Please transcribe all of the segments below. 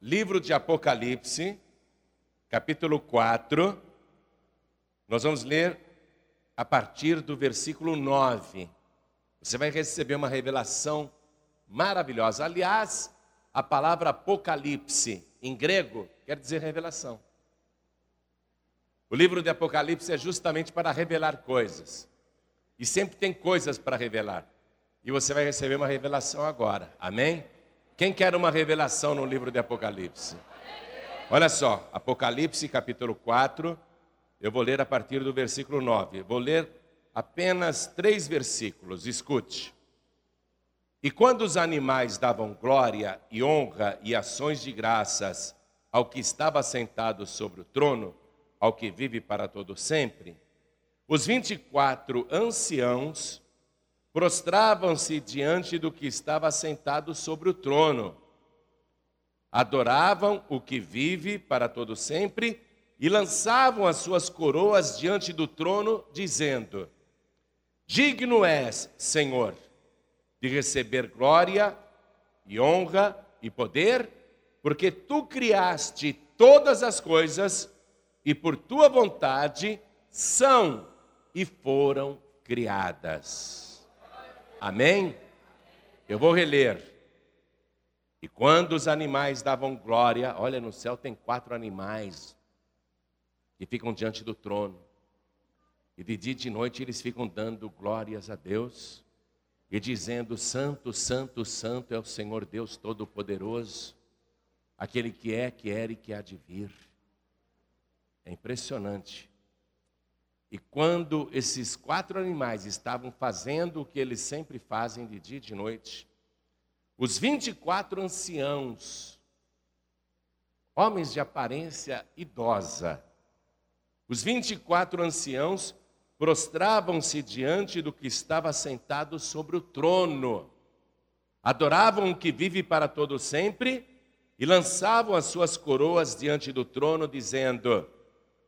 livro de Apocalipse, capítulo 4. Nós vamos ler a partir do versículo 9. Você vai receber uma revelação maravilhosa. Aliás, a palavra Apocalipse em grego quer dizer revelação. O livro de Apocalipse é justamente para revelar coisas. E sempre tem coisas para revelar. E você vai receber uma revelação agora. Amém? Quem quer uma revelação no livro de Apocalipse? Olha só, Apocalipse capítulo 4, eu vou ler a partir do versículo 9. Vou ler apenas três versículos, escute. E quando os animais davam glória e honra e ações de graças ao que estava sentado sobre o trono, ao que vive para todo sempre, os vinte e quatro anciãos prostravam-se diante do que estava sentado sobre o trono, adoravam o que vive para todo sempre e lançavam as suas coroas diante do trono, dizendo: Digno és, Senhor, de receber glória e honra e poder, porque tu criaste todas as coisas e por tua vontade são e foram criadas. Amém? Eu vou reler. E quando os animais davam glória, olha, no céu tem quatro animais que ficam diante do trono. E de dia e de noite eles ficam dando glórias a Deus e dizendo: Santo, Santo, Santo é o Senhor Deus Todo-Poderoso, aquele que é, que era e que há de vir. É impressionante. E quando esses quatro animais estavam fazendo o que eles sempre fazem de dia e de noite, os 24 anciãos, homens de aparência idosa, os 24 anciãos prostravam-se diante do que estava sentado sobre o trono, adoravam o que vive para todo sempre e lançavam as suas coroas diante do trono, dizendo: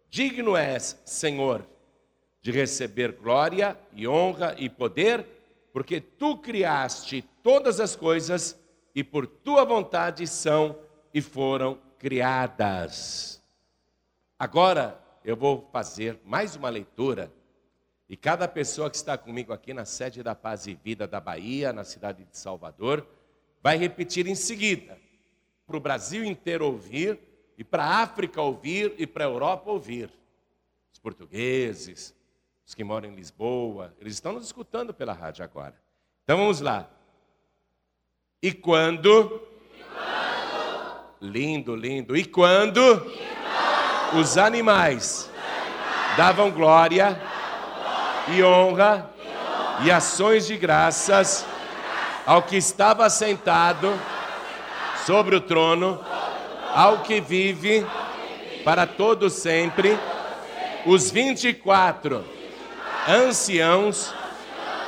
Digno és, Senhor, de receber glória e honra e poder, porque tu criaste todas as coisas e por tua vontade são e foram criadas. Agora eu vou fazer mais uma leitura e cada pessoa que está comigo aqui na sede da Paz e Vida da Bahia, na cidade de Salvador, vai repetir em seguida, para o Brasil inteiro ouvir e para a África ouvir e para a Europa ouvir. Os portugueses, os que moram em Lisboa, eles estão nos escutando pela rádio agora. Então vamos lá. E quando? E quando? Lindo, lindo. E quando? E quando? Os, animais os animais davam glória, davam glória e, honra, e honra e ações de graças ao que estava sentado sobre o trono, ao que vive para todo sempre, os vinte e quatro anciãos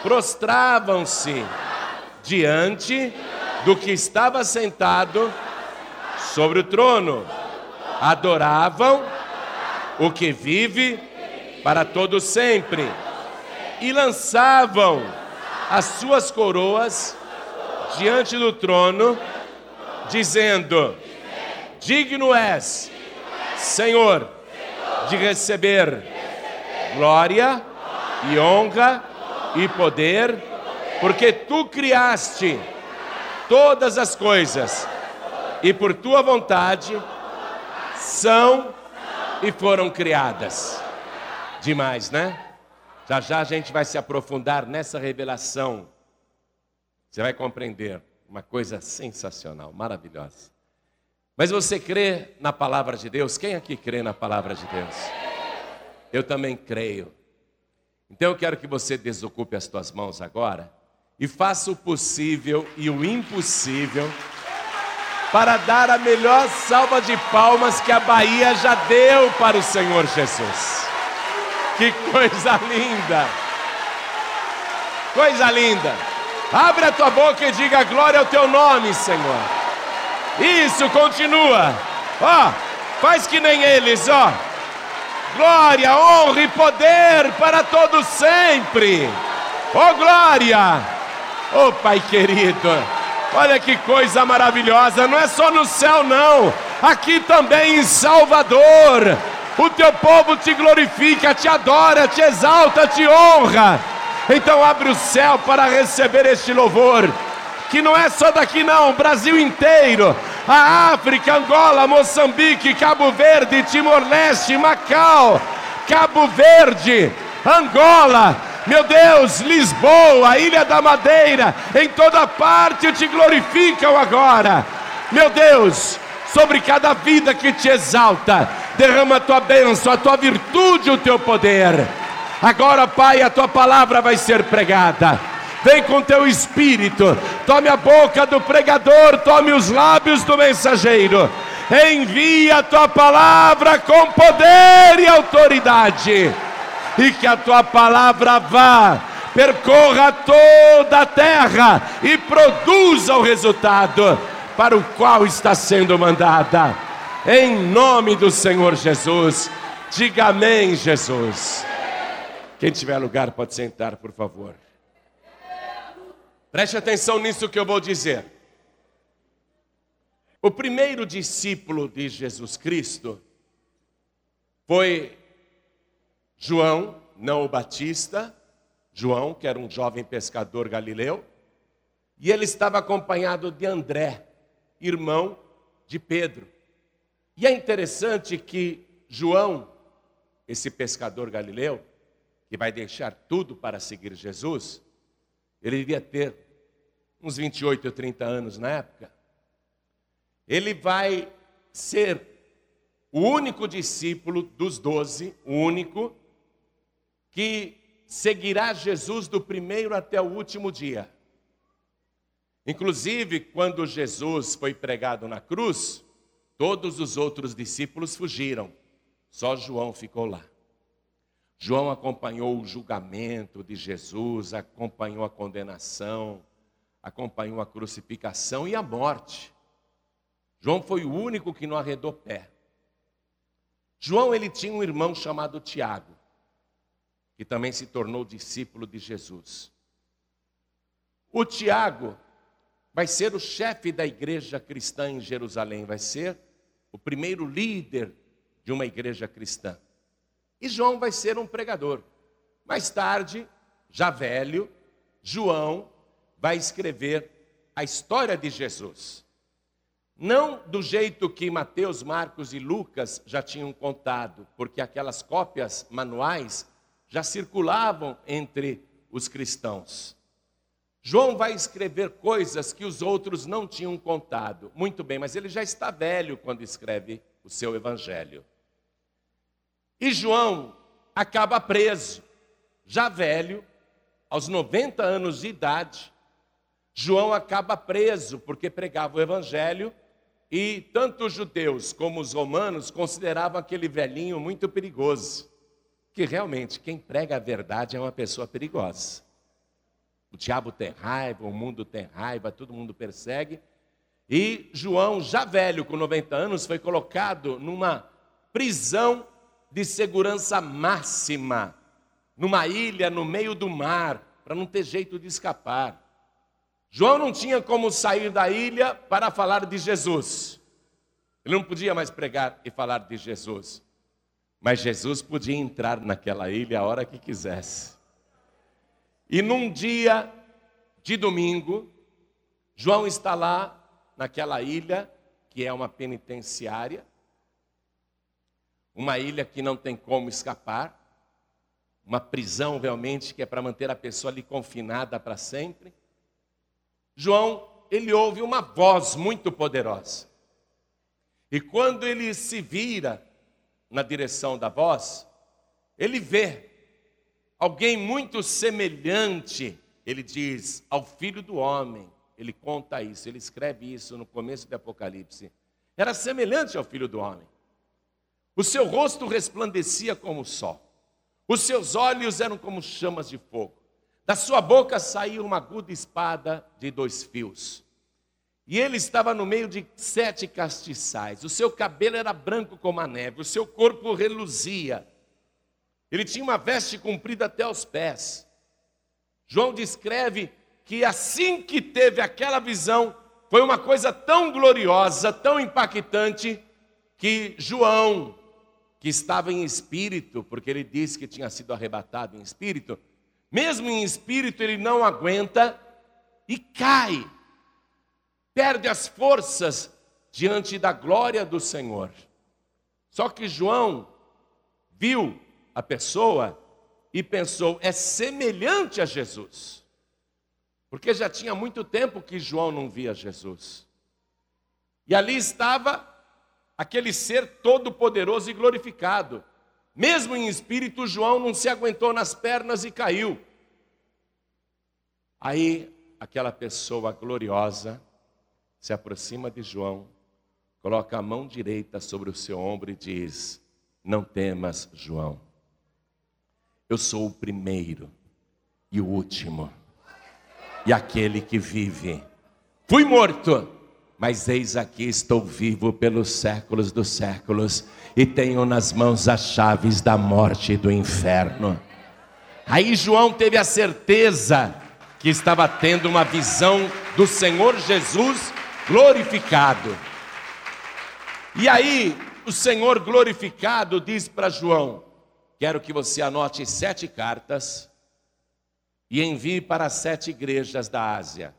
prostravam-se diante do que estava sentado sobre o trono, adoravam o que vive para todo sempre e lançavam as suas coroas diante do trono, dizendo: Digno és, Senhor, de receber glória e honra e poder, porque tu criaste todas as coisas e por tua vontade são e foram criadas. Demais, né? Já já a gente vai se aprofundar nessa revelação. Você vai compreender uma coisa sensacional, maravilhosa. Mas você crê na palavra de Deus? Quem aqui crê na palavra de Deus? Eu também creio. Então eu quero que você desocupe as tuas mãos agora e faça o possível e o impossível para dar a melhor salva de palmas que a Bahia já deu para o Senhor Jesus. Que coisa linda! Coisa linda! Abre a tua boca e diga glória ao teu nome, Senhor. Isso, continua. Ó, faz que nem eles, ó glória, honra e poder para todos sempre. Oh glória! Oh Pai querido, Olha que coisa maravilhosa, não é só no céu, não, aqui também em Salvador. O teu povo te glorifica, te adora, te exalta, te honra. Então abre o céu para receber este louvor, que não é só daqui, não, Brasil inteiro, a África, Angola, Moçambique, Cabo Verde, Timor-Leste, Macau, Cabo Verde, Angola, meu Deus, Lisboa, Ilha da Madeira, em toda parte te glorificam agora. Meu Deus, sobre cada vida que te exalta, derrama a tua bênção, a tua virtude, o teu poder. Agora, Pai, a tua palavra vai ser pregada. Vem com teu espírito, tome a boca do pregador, tome os lábios do mensageiro. Envia a tua palavra com poder e autoridade e que a tua palavra vá, percorra toda a terra e produza o resultado para o qual está sendo mandada. Em nome do Senhor Jesus, diga amém, Jesus. Quem tiver lugar pode sentar, por favor. Preste atenção nisso que eu vou dizer. O primeiro discípulo de Jesus Cristo foi João, não o Batista, João, que era um jovem pescador galileu, e ele estava acompanhado de André, irmão de Pedro. E é interessante que João, esse pescador galileu, que vai deixar tudo para seguir Jesus, ele devia ter uns 28 ou 30 anos na época. Ele vai ser o único discípulo dos doze, o único, que seguirá Jesus do primeiro até o último dia. Inclusive, quando Jesus foi pregado na cruz, todos os outros discípulos fugiram, só João ficou lá. João acompanhou o julgamento de Jesus, acompanhou a condenação, acompanhou a crucificação e a morte. João foi o único que não arredou pé. João ele tinha um irmão chamado Tiago que também se tornou discípulo de Jesus. O Tiago vai ser o chefe da igreja cristã em Jerusalém, vai ser o primeiro líder de uma igreja cristã. E João vai ser um pregador. Mais tarde, já velho, João vai escrever a história de Jesus. Não do jeito que Mateus, Marcos e Lucas já tinham contado, porque aquelas cópias manuais já circulavam entre os cristãos. João vai escrever coisas que os outros não tinham contado. Muito bem, mas ele já está velho quando escreve o seu evangelho. E João acaba preso, já velho, aos 90 anos de idade. João acaba preso porque pregava o evangelho e tanto os judeus como os romanos consideravam aquele velhinho muito perigoso que realmente quem prega a verdade é uma pessoa perigosa. O diabo tem raiva, o mundo tem raiva, todo mundo persegue. E João, já velho, com 90 anos, foi colocado numa prisão de segurança máxima, numa ilha no meio do mar, para não ter jeito de escapar. João não tinha como sair da ilha para falar de Jesus. Ele não podia mais pregar e falar de Jesus. Mas Jesus podia entrar naquela ilha a hora que quisesse. E num dia de domingo, João está lá naquela ilha, que é uma penitenciária, uma ilha que não tem como escapar, uma prisão realmente que é para manter a pessoa ali confinada para sempre. João, ele ouve uma voz muito poderosa. E quando ele se vira na direção da voz, ele vê alguém muito semelhante, ele diz, ao filho do homem. Ele conta isso, ele escreve isso no começo do Apocalipse. Era semelhante ao filho do homem. O seu rosto resplandecia como o sol. Os seus olhos eram como chamas de fogo. Da sua boca saía uma aguda espada de dois fios. E ele estava no meio de sete castiçais. O seu cabelo era branco como a neve, o seu corpo reluzia. Ele tinha uma veste comprida até os pés. João descreve que assim que teve aquela visão, foi uma coisa tão gloriosa, tão impactante, que João, que estava em espírito, porque ele disse que tinha sido arrebatado em espírito, mesmo em espírito ele não aguenta e cai, perde as forças diante da glória do Senhor. Só que João viu a pessoa e pensou: é semelhante a Jesus. Porque já tinha muito tempo que João não via Jesus. E ali estava aquele ser todo-poderoso e glorificado. Mesmo em espírito, João não se aguentou nas pernas e caiu. Aí, aquela pessoa gloriosa se aproxima de João, coloca a mão direita sobre o seu ombro e diz: Não temas, João. Eu sou o primeiro e o último, e aquele que vive. Fui morto, mas eis aqui estou vivo pelos séculos dos séculos e tenho nas mãos as chaves da morte e do inferno. Aí João teve a certeza que estava tendo uma visão do Senhor Jesus glorificado. E aí, o Senhor glorificado diz para João: Quero que você anote sete cartas e envie para sete igrejas da Ásia.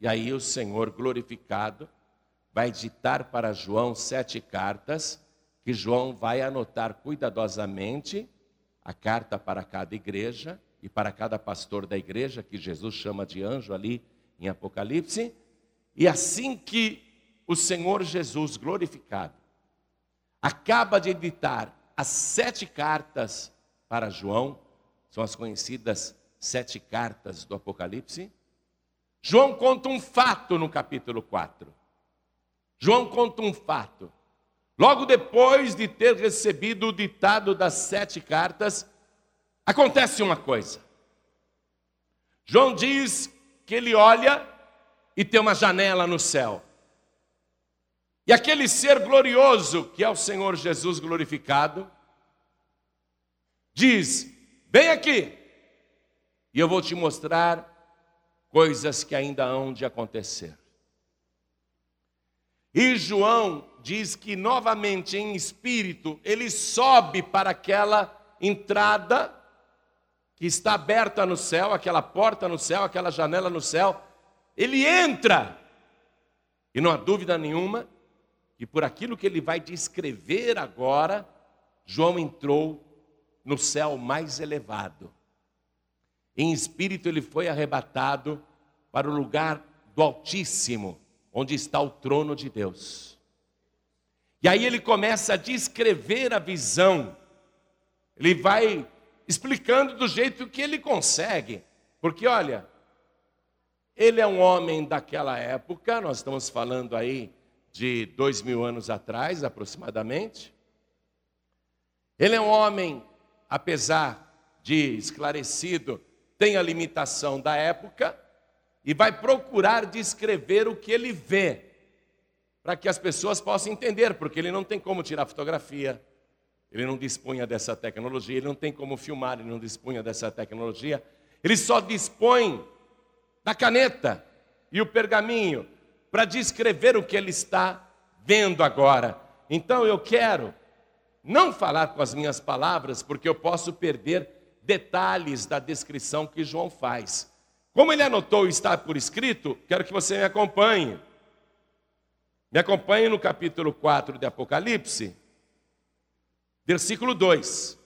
E aí o Senhor glorificado vai ditar para João sete cartas, que João vai anotar cuidadosamente a carta para cada igreja e para cada pastor da igreja, que Jesus chama de anjo ali em Apocalipse. E assim que o Senhor Jesus glorificado acaba de editar as sete cartas para João, são as conhecidas sete cartas do Apocalipse. João conta um fato no capítulo 4. João conta um fato. Logo depois de ter recebido o ditado das sete cartas, acontece uma coisa. João diz que ele olha e tem uma janela no céu. E aquele ser glorioso, que é o Senhor Jesus glorificado, diz: Vem aqui, e eu vou te mostrar coisas que ainda hão de acontecer. E João diz que novamente em espírito ele sobe para aquela entrada que está aberta no céu, aquela porta no céu, aquela janela no céu. Ele entra, e não há dúvida nenhuma e por aquilo que ele vai descrever agora, João entrou no céu mais elevado. Em espírito, ele foi arrebatado para o lugar do Altíssimo, onde está o trono de Deus. E aí ele começa a descrever a visão, ele vai explicando do jeito que ele consegue, porque olha, ele é um homem daquela época, nós estamos falando aí de dois mil anos atrás, aproximadamente. Ele é um homem, apesar de esclarecido, tem a limitação da época e vai procurar descrever o que ele vê, para que as pessoas possam entender, porque ele não tem como tirar fotografia, ele não dispunha dessa tecnologia, ele não tem como filmar, ele não dispunha dessa tecnologia, ele só dispõe da caneta e o pergaminho para descrever o que ele está vendo agora. Então eu quero não falar com as minhas palavras, porque eu posso perder detalhes da descrição que João faz. Como ele anotou e está por escrito, quero que você me acompanhe. Me acompanhe no capítulo 4 de Apocalipse, versículo 2.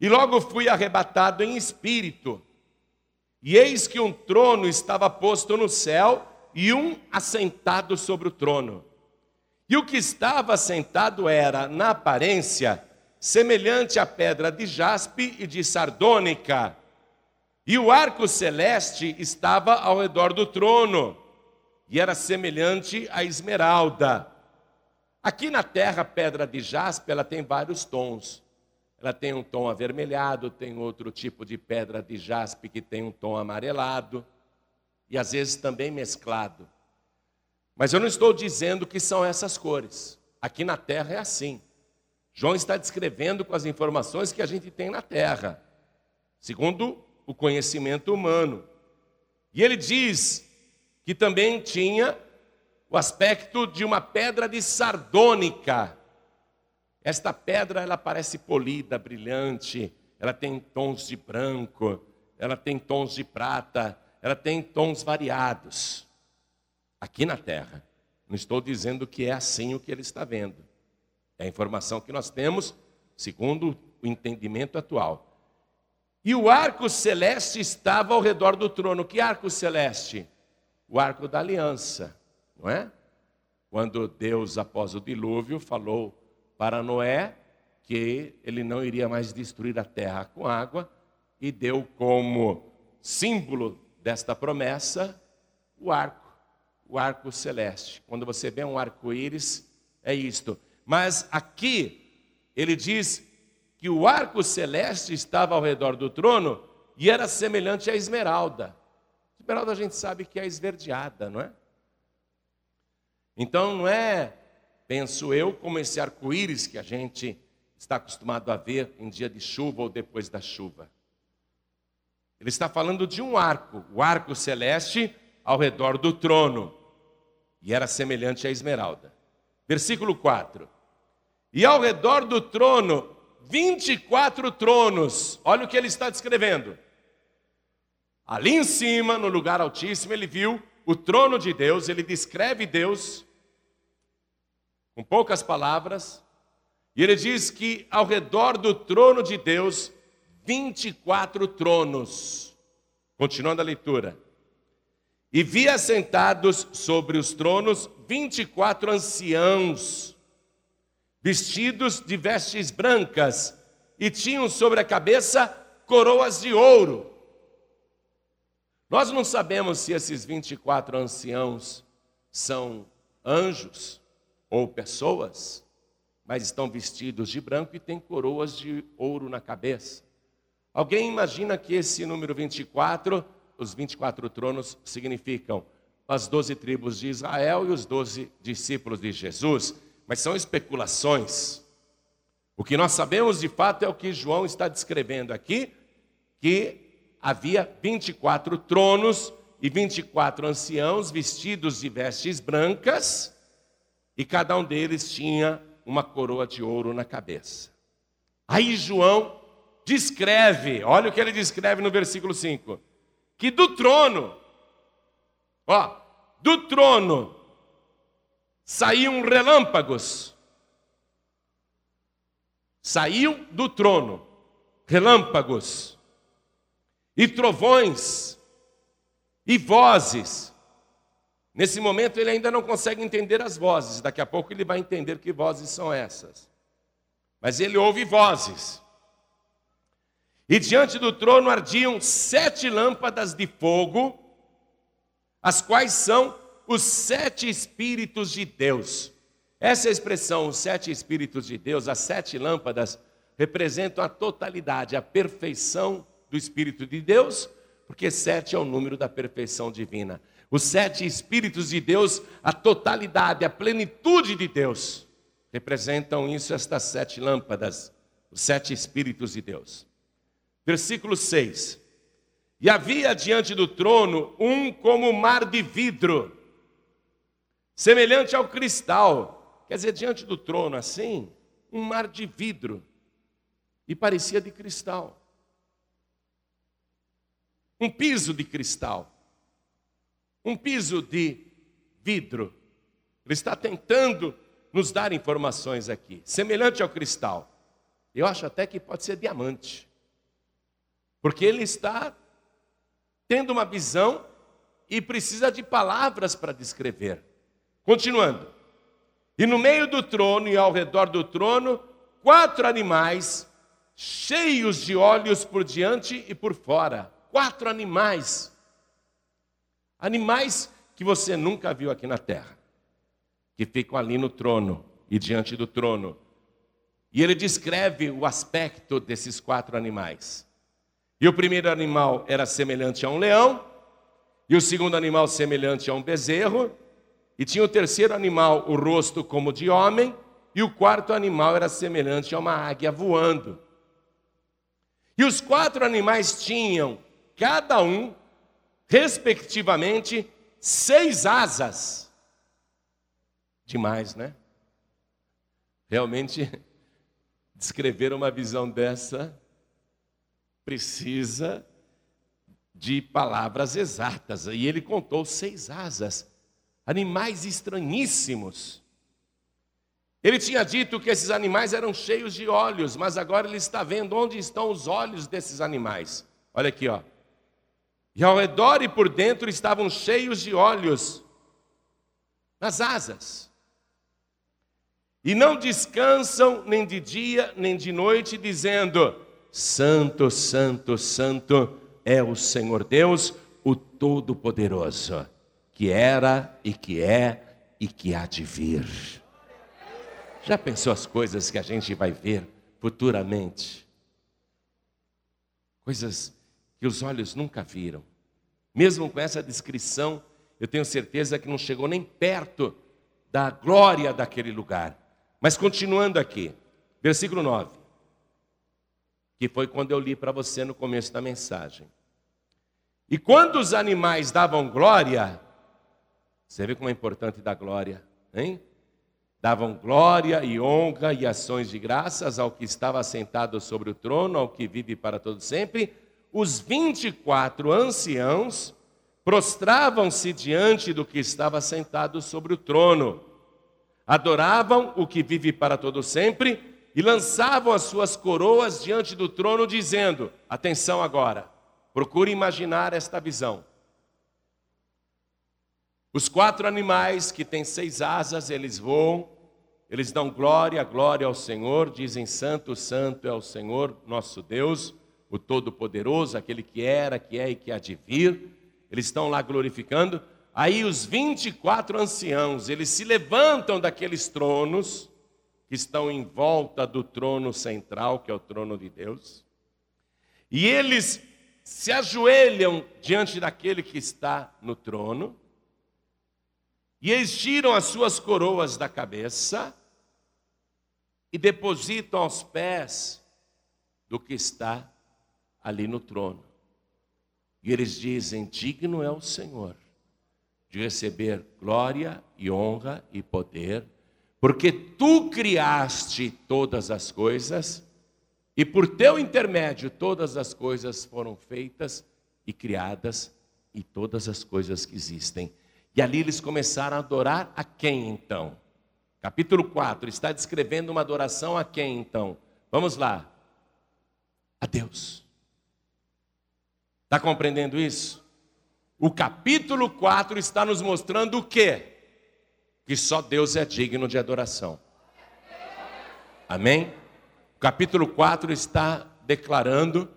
E logo fui arrebatado em espírito, e eis que um trono estava posto no céu e um assentado sobre o trono. E o que estava assentado era, na aparência, semelhante à pedra de jaspe e de sardônica. E o arco celeste estava ao redor do trono, e era semelhante à esmeralda. Aqui na terra, a pedra de jaspe, ela tem vários tons. Ela tem um tom avermelhado, tem outro tipo de pedra de jaspe que tem um tom amarelado, e às vezes também mesclado. Mas eu não estou dizendo que são essas cores. Aqui na terra é assim. João está descrevendo com as informações que a gente tem na terra, segundo o conhecimento humano. E ele diz que também tinha o aspecto de uma pedra de sardônica. Esta pedra ela parece polida, brilhante, ela tem tons de branco, ela tem tons de prata, ela tem tons variados. Aqui na terra. Não estou dizendo que é assim o que ele está vendo. É a informação que nós temos, segundo o entendimento atual. E o arco celeste estava ao redor do trono. Que arco celeste? O arco da aliança, não é? Quando Deus, após o dilúvio, falou para Noé que ele não iria mais destruir a terra com água e deu como símbolo desta promessa o arco o arco celeste. Quando você vê um arco-íris, é isto. Mas aqui, ele diz que o arco celeste estava ao redor do trono e era semelhante à esmeralda. Esmeralda a gente sabe que é esverdeada, não é? Então não é, penso eu, como esse arco-íris que a gente está acostumado a ver em dia de chuva ou depois da chuva. Ele está falando de um arco, o arco celeste ao redor do trono e era semelhante à esmeralda. Versículo 4. E ao redor do trono, 24 tronos. Olha o que ele está descrevendo. Ali em cima, no lugar altíssimo, ele viu o trono de Deus, ele descreve Deus com poucas palavras, e ele diz que ao redor do trono de Deus, 24 tronos. Continuando a leitura. E vi assentados sobre os tronos vinte e quatro anciãos, vestidos de vestes brancas, e tinham sobre a cabeça coroas de ouro. Nós não sabemos se esses 24 anciãos são anjos ou pessoas, mas estão vestidos de branco e têm coroas de ouro na cabeça. Alguém imagina que esse número 24 os 24 tronos significam as doze tribos de Israel e os doze discípulos de Jesus, mas são especulações. O que nós sabemos de fato é o que João está descrevendo aqui, que havia 24 tronos e 24 anciãos vestidos de vestes brancas, e cada um deles tinha uma coroa de ouro na cabeça. Aí João descreve, olha o que ele descreve no versículo 5 que do trono, ó, do trono saíam relâmpagos. Saiu do trono relâmpagos e trovões e vozes. Nesse momento ele ainda não consegue entender as vozes, daqui a pouco ele vai entender que vozes são essas. Mas ele ouve vozes. E diante do trono ardiam sete lâmpadas de fogo, as quais são os sete Espíritos de Deus. Essa é expressão, os sete Espíritos de Deus, as sete lâmpadas, representam a totalidade, a perfeição do Espírito de Deus, porque sete é o número da perfeição divina. Os sete Espíritos de Deus, a totalidade, a plenitude de Deus, representam isso, estas sete lâmpadas, os sete Espíritos de Deus. Versículo 6. E havia diante do trono um como mar de vidro, semelhante ao cristal. Quer dizer, diante do trono, assim, um mar de vidro. E parecia de cristal. Um piso de cristal. Um piso de vidro. Ele está tentando nos dar informações aqui. Semelhante ao cristal. Eu acho até que pode ser diamante. Porque ele está tendo uma visão e precisa de palavras para descrever. Continuando. E no meio do trono e ao redor do trono, quatro animais cheios de olhos por diante e por fora. Quatro animais. Animais que você nunca viu aqui na terra, que ficam ali no trono e diante do trono. E ele descreve o aspecto desses quatro animais. E o primeiro animal era semelhante a um leão, e o segundo animal semelhante a um bezerro, e tinha o terceiro animal o rosto como de homem, e o quarto animal era semelhante a uma águia voando. E os quatro animais tinham, cada um, respectivamente, seis asas. Demais, né? Realmente, descrever uma visão dessa precisa de palavras exatas. E ele contou seis asas, animais estranhíssimos. Ele tinha dito que esses animais eram cheios de olhos, mas agora ele está vendo onde estão os olhos desses animais. Olha aqui, ó. E ao redor e por dentro estavam cheios de olhos nas asas. E não descansam nem de dia nem de noite, dizendo: Santo, Santo, Santo é o Senhor Deus, o Todo-Poderoso, que era e que é e que há de vir. Já pensou as coisas que a gente vai ver futuramente? Coisas que os olhos nunca viram. Mesmo com essa descrição, eu tenho certeza que não chegou nem perto da glória daquele lugar. Mas continuando aqui, versículo 9, que foi quando eu li para você no começo da mensagem. E quando os animais davam glória, você vê como é importante dar glória, hein? Davam glória e honra e ações de graças ao que estava sentado sobre o trono, ao que vive para todo sempre os 24 anciãos prostravam-se diante do que estava sentado sobre o trono, adoravam o que vive para todo sempre e lançavam as suas coroas diante do trono, dizendo: Atenção agora, procure imaginar esta visão. Os quatro animais que têm seis asas, eles voam, eles dão glória, glória ao Senhor, dizem: Santo, Santo é o Senhor, nosso Deus o Todo-Poderoso, aquele que era, que é e que há de vir. Eles estão lá glorificando. Aí os 24 anciãos, eles se levantam daqueles tronos que estão em volta do trono central, que é o trono de Deus. E eles se ajoelham diante daquele que está no trono. E eles tiram as suas coroas da cabeça e depositam aos pés do que está ali no trono. E eles dizem: Digno é o Senhor de receber glória e honra e poder, porque tu criaste todas as coisas, e por teu intermédio todas as coisas foram feitas e criadas, e todas as coisas que existem. E ali eles começaram a adorar a quem então? Capítulo 4 está descrevendo uma adoração a quem então? Vamos lá. A Deus. Está compreendendo isso? O capítulo 4 está nos mostrando o quê? Que só Deus é digno de adoração. Amém? O capítulo 4 está declarando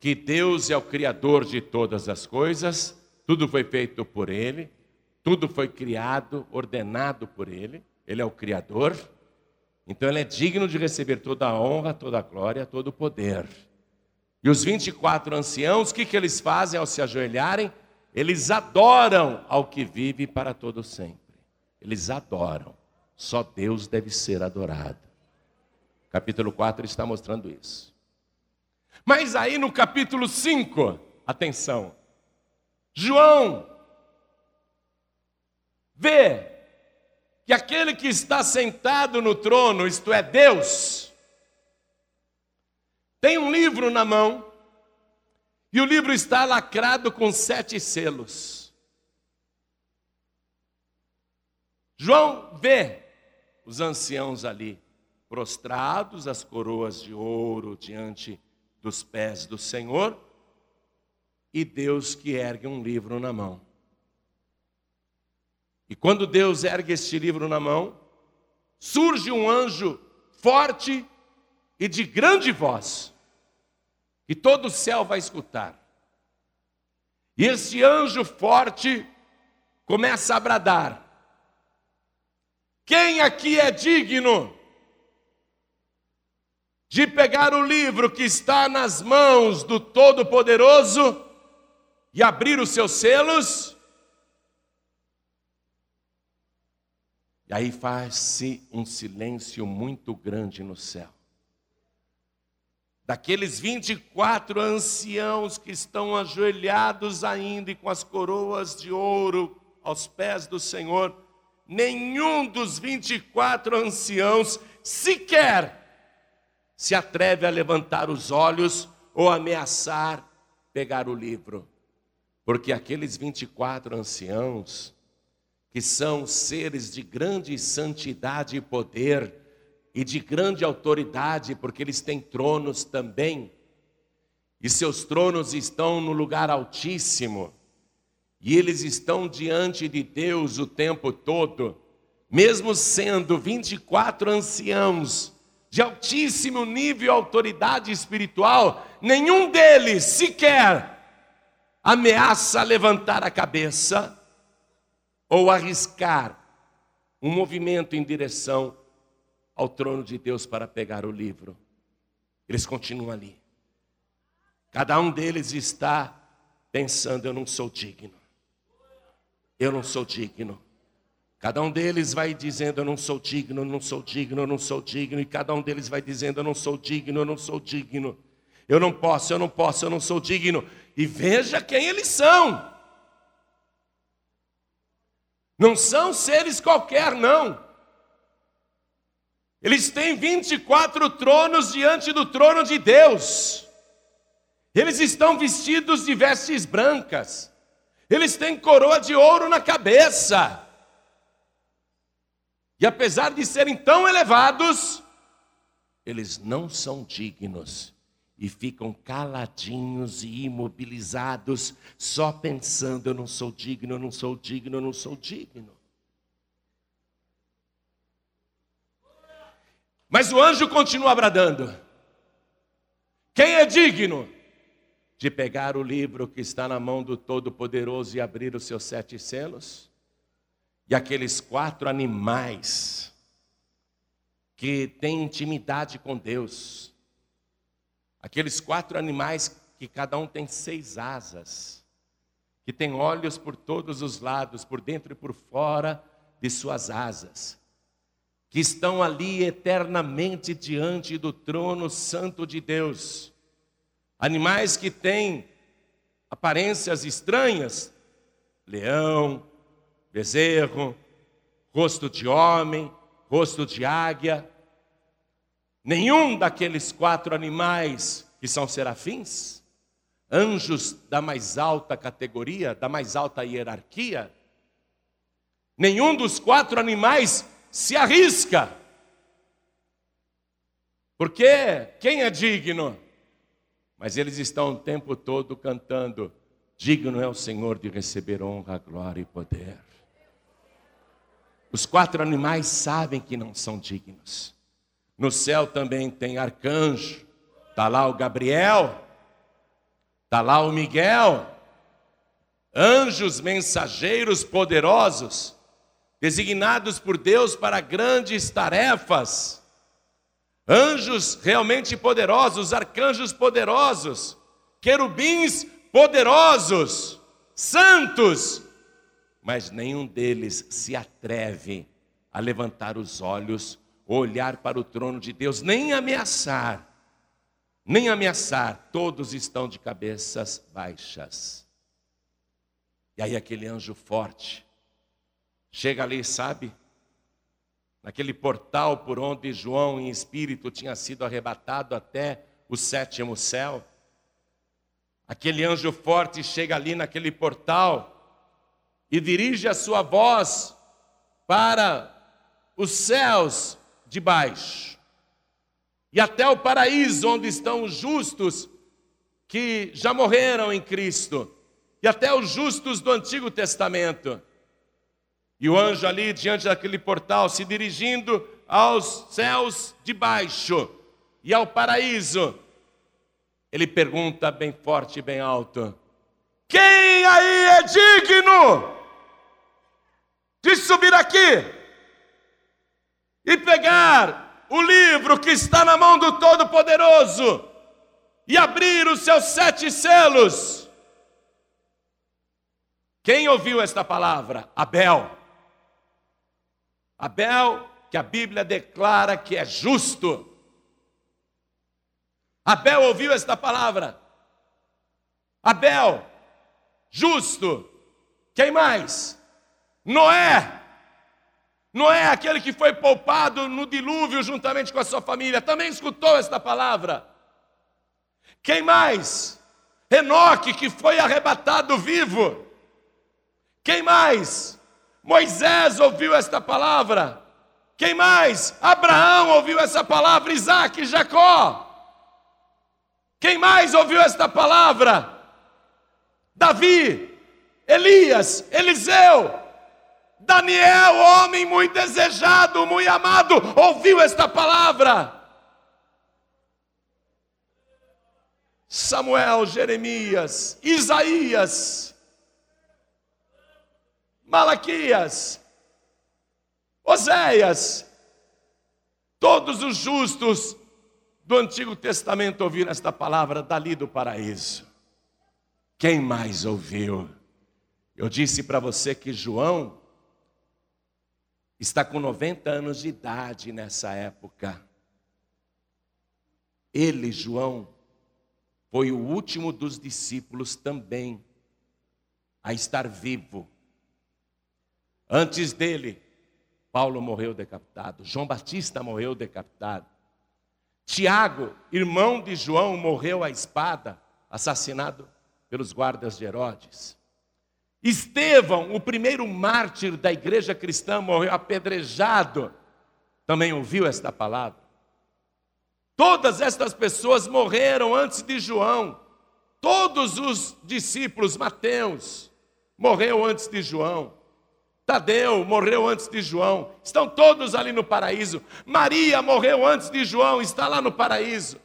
que Deus é o Criador de todas as coisas, tudo foi feito por Ele, tudo foi criado, ordenado por Ele, Ele é o Criador, então Ele é digno de receber toda a honra, toda a glória, todo o poder. E os 24 anciãos, o que, que eles fazem ao se ajoelharem? Eles adoram ao que vive para todo sempre. Eles adoram. Só Deus deve ser adorado. Capítulo 4 está mostrando isso. Mas aí no capítulo 5, atenção. João vê que aquele que está sentado no trono, isto é Deus, tem um livro na mão, e o livro está lacrado com sete selos. João vê os anciãos ali, prostrados, as coroas de ouro diante dos pés do Senhor, e Deus que ergue um livro na mão. E quando Deus ergue este livro na mão, surge um anjo forte e de grande voz, que todo o céu vai escutar. E esse anjo forte começa a bradar: Quem aqui é digno de pegar o livro que está nas mãos do Todo-Poderoso e abrir os seus selos? E aí faz-se um silêncio muito grande no céu daqueles 24 anciãos que estão ajoelhados ainda e com as coroas de ouro aos pés do Senhor, nenhum dos 24 anciãos sequer se atreve a levantar os olhos ou ameaçar pegar o livro. Porque aqueles 24 anciãos, que são seres de grande santidade e poder, e de grande autoridade, porque eles têm tronos também, e seus tronos estão no lugar altíssimo, e eles estão diante de Deus o tempo todo, mesmo sendo 24 anciãos de altíssimo nível e autoridade espiritual, nenhum deles sequer ameaça levantar a cabeça ou arriscar um movimento em direção ao trono de Deus para pegar o livro. Eles continuam ali. Cada um deles está pensando: eu não sou digno. Eu não sou digno. Cada um deles vai dizendo: Eu não sou digno, eu não sou digno, eu não sou digno. E cada um deles vai dizendo: Eu não sou digno, eu não sou digno. Eu não posso, eu não posso, eu não sou digno. E veja quem eles são. Não são seres qualquer, não. Eles têm 24 tronos diante do trono de Deus. Eles estão vestidos de vestes brancas. Eles têm coroa de ouro na cabeça. E apesar de serem tão elevados, eles não são dignos e ficam caladinhos e imobilizados, só pensando: eu não sou digno, eu não sou digno, eu não sou digno. Mas o anjo continua bradando: quem é digno de pegar o livro que está na mão do Todo-Poderoso e abrir os seus sete selos? E aqueles quatro animais que têm intimidade com Deus, Aqueles quatro animais que cada um tem seis asas, que tem olhos por todos os lados, por dentro e por fora de suas asas, que estão ali eternamente diante do trono santo de Deus. Animais que têm aparências estranhas, leão, bezerro, rosto de homem, rosto de águia, Nenhum daqueles quatro animais que são serafins, anjos da mais alta categoria, da mais alta hierarquia, nenhum dos quatro animais se arrisca. Porque quem é digno? Mas eles estão o tempo todo cantando: Digno é o Senhor de receber honra, glória e poder. Os quatro animais sabem que não são dignos. No céu também tem arcanjo, está lá o Gabriel, está lá o Miguel, anjos mensageiros poderosos, designados por Deus para grandes tarefas, anjos realmente poderosos, arcanjos poderosos, querubins poderosos, santos, mas nenhum deles se atreve a levantar os olhos olhar para o trono de Deus, nem ameaçar, nem ameaçar, todos estão de cabeças baixas. E aí aquele anjo forte chega ali, sabe? Naquele portal por onde João em espírito tinha sido arrebatado até o sétimo céu. Aquele anjo forte chega ali naquele portal e dirige a sua voz para os céus de baixo, e até o paraíso onde estão os justos que já morreram em Cristo, e até os justos do Antigo Testamento. E o anjo ali diante daquele portal, se dirigindo aos céus de baixo e ao paraíso, ele pergunta bem forte e bem alto: Quem aí é digno de subir aqui? E pegar o livro que está na mão do Todo-Poderoso e abrir os seus sete selos. Quem ouviu esta palavra? Abel. Abel, que a Bíblia declara que é justo. Abel ouviu esta palavra. Abel, justo. Quem mais? Noé. Noé, aquele que foi poupado no dilúvio juntamente com a sua família, também escutou esta palavra. Quem mais? Enoque, que foi arrebatado vivo. Quem mais? Moisés ouviu esta palavra. Quem mais? Abraão ouviu essa palavra, Isaac, Jacó. Quem mais ouviu esta palavra? Davi, Elias, Eliseu, Daniel, homem muito desejado, muito amado, ouviu esta palavra. Samuel, Jeremias, Isaías, Malaquias, Oséias, todos os justos do Antigo Testamento ouviram esta palavra dali do paraíso. Quem mais ouviu? Eu disse para você que João está com 90 anos de idade nessa época. Ele, João, foi o último dos discípulos também a estar vivo. Antes dele, Paulo morreu decapitado, João Batista morreu decapitado. Tiago, irmão de João, morreu à espada, assassinado pelos guardas de Herodes. Estevão, o primeiro mártir da igreja cristã, morreu apedrejado. Também ouviu esta palavra. Todas estas pessoas morreram antes de João. Todos os discípulos, Mateus, morreu antes de João. Tadeu morreu antes de João, estão todos ali no paraíso. Maria morreu antes de João, está lá no paraíso.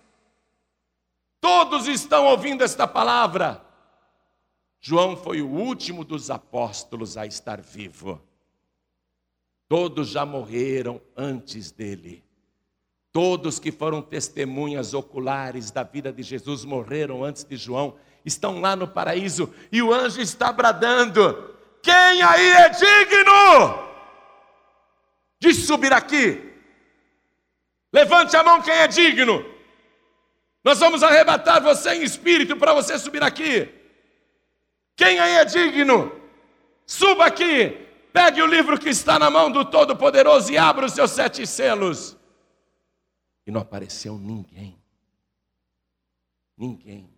Todos estão ouvindo esta palavra. João foi o último dos apóstolos a estar vivo. Todos já morreram antes dele. Todos que foram testemunhas oculares da vida de Jesus morreram antes de João, estão lá no paraíso e o anjo está bradando: quem aí é digno de subir aqui? Levante a mão quem é digno. Nós vamos arrebatar você em espírito para você subir aqui. Quem aí é digno? Suba aqui, pegue o livro que está na mão do Todo-Poderoso e abra os seus sete selos. E não apareceu ninguém. Ninguém.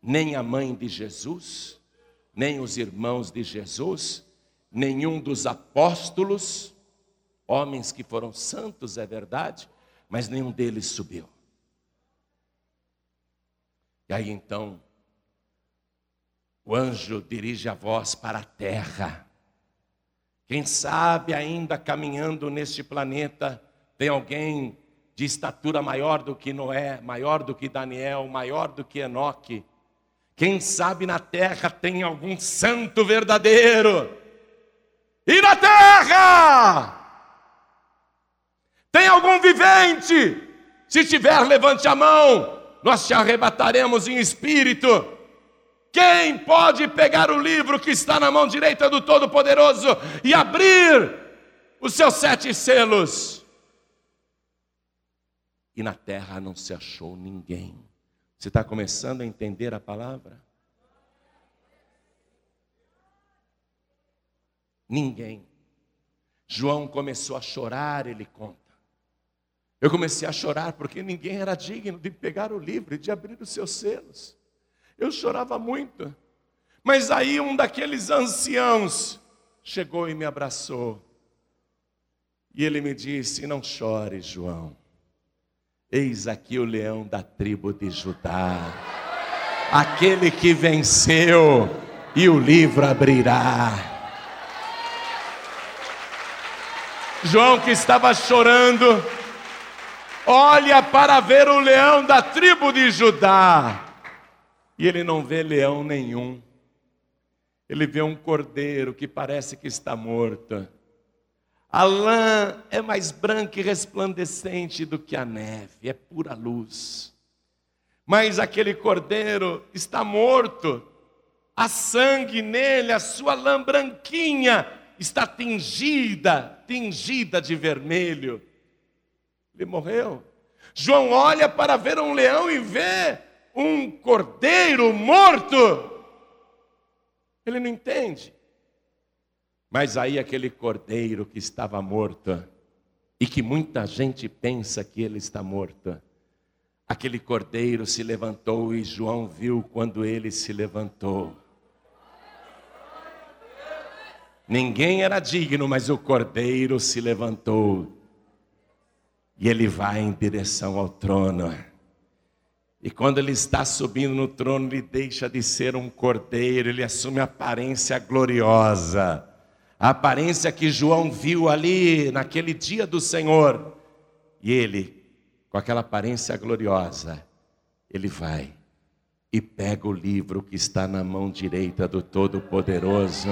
Nem a mãe de Jesus, nem os irmãos de Jesus, nenhum dos apóstolos, homens que foram santos, é verdade, mas nenhum deles subiu. E aí então, o anjo dirige a voz para a terra. Quem sabe ainda caminhando neste planeta, tem alguém de estatura maior do que Noé, maior do que Daniel, maior do que Enoque, quem sabe na terra tem algum santo verdadeiro. E na terra tem algum vivente? Se tiver, levante a mão, nós te arrebataremos em espírito. Quem pode pegar o livro que está na mão direita do Todo-Poderoso e abrir os seus sete selos? E na terra não se achou ninguém. Você está começando a entender a palavra? Ninguém. João começou a chorar, ele conta. Eu comecei a chorar porque ninguém era digno de pegar o livro e de abrir os seus selos. Eu chorava muito. Mas aí um daqueles anciãos chegou e me abraçou. E ele me disse: Não chore, João. Eis aqui o leão da tribo de Judá, aquele que venceu, e o livro abrirá. João, que estava chorando, olha para ver o leão da tribo de Judá, e ele não vê leão nenhum, ele vê um cordeiro que parece que está morto. A lã é mais branca e resplandecente do que a neve, é pura luz. Mas aquele cordeiro está morto, há sangue nele, a sua lã branquinha está tingida, tingida de vermelho. Ele morreu. João olha para ver um leão e vê um cordeiro morto. Ele não entende. Mas aí aquele cordeiro que estava morto, e que muita gente pensa que ele está morto, aquele cordeiro se levantou e João viu quando ele se levantou. Ninguém era digno, mas o cordeiro se levantou. E ele vai em direção ao trono. E quando ele está subindo no trono, ele deixa de ser um cordeiro, ele assume a aparência gloriosa. A aparência que João viu ali naquele dia do Senhor. E ele, com aquela aparência gloriosa, ele vai e pega o livro que está na mão direita do Todo-Poderoso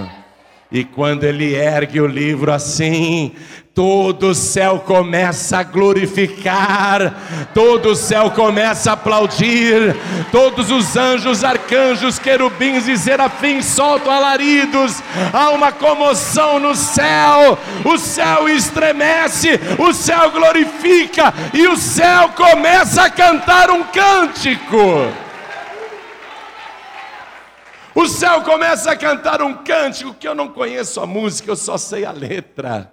e quando ele ergue o livro assim, todo o céu começa a glorificar, todo o céu começa a aplaudir, todos os anjos, arcanjos, querubins e serafins soltam alaridos, há uma comoção no céu, o céu estremece, o céu glorifica e o céu começa a cantar um cântico. O céu começa a cantar um cântico que eu não conheço a música, eu só sei a letra.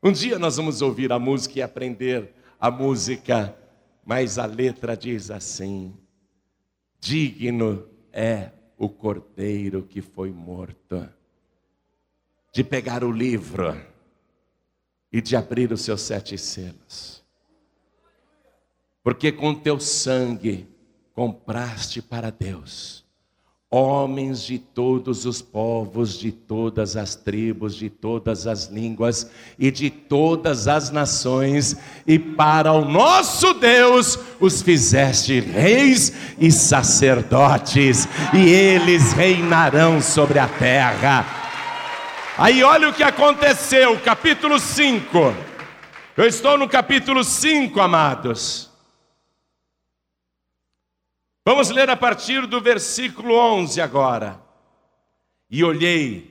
Um dia nós vamos ouvir a música e aprender a música, mas a letra diz assim: Digno é o cordeiro que foi morto, de pegar o livro e de abrir os seus sete selos, porque com teu sangue compraste para Deus homens de todos os povos, de todas as tribos, de todas as línguas e de todas as nações, e para o nosso Deus os fizeste reis e sacerdotes, e eles reinarão sobre a terra. Aí olha o que aconteceu, capítulo 5. Eu estou no capítulo 5, amados. Vamos ler a partir do versículo 11 agora. E olhei,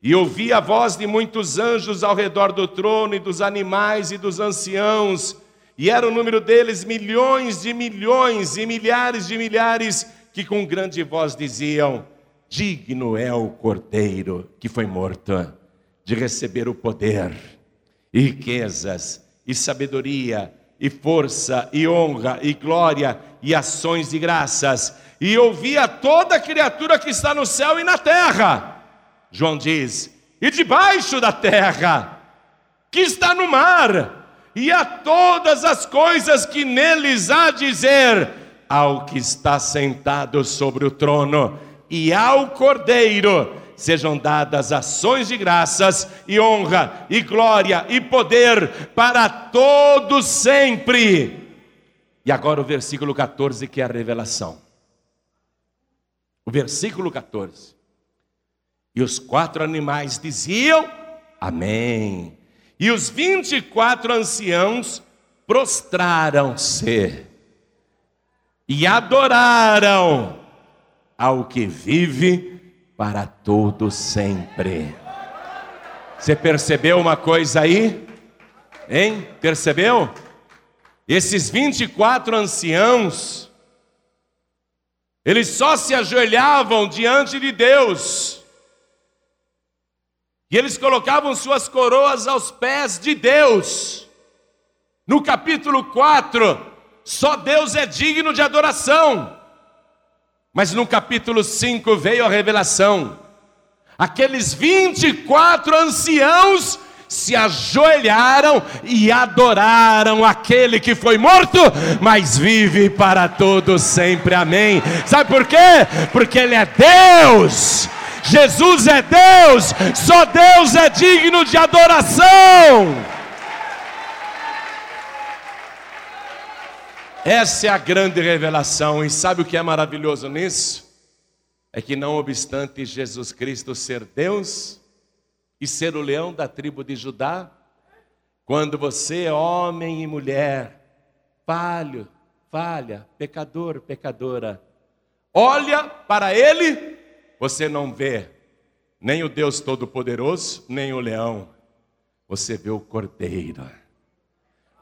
e ouvi a voz de muitos anjos ao redor do trono, e dos animais e dos anciãos, e era o número deles milhões de milhões e milhares de milhares, que com grande voz diziam: Digno é o cordeiro que foi morto de receber o poder, riquezas, e sabedoria, e força, e honra, e glória, e ações de graças, e ouvia toda criatura que está no céu e na terra. João diz: e debaixo da terra, que está no mar, e a todas as coisas que neles há dizer, ao que está sentado sobre o trono, e ao cordeiro sejam dadas ações de graças e honra e glória e poder para todos sempre. E agora o versículo 14, que é a revelação. O versículo 14. E os quatro animais diziam: Amém. E os vinte e quatro anciãos prostraram-se e adoraram ao que vive para todo sempre. Você percebeu uma coisa aí? Hein? Percebeu? Esses 24 anciãos, eles só se ajoelhavam diante de Deus. E eles colocavam suas coroas aos pés de Deus. No capítulo 4, só Deus é digno de adoração. Mas no capítulo 5 veio a revelação. Aqueles 24 anciãos se ajoelharam e adoraram aquele que foi morto, mas vive para todos sempre. Amém. Sabe por quê? Porque ele é Deus. Jesus é Deus, só Deus é digno de adoração. Essa é a grande revelação, e sabe o que é maravilhoso nisso? É que, não obstante Jesus Cristo ser Deus e ser o leão da tribo de Judá, quando você é homem e mulher, falho, falha, pecador, pecadora, olha para Ele, você não vê nem o Deus Todo-Poderoso, nem o leão, você vê o Cordeiro,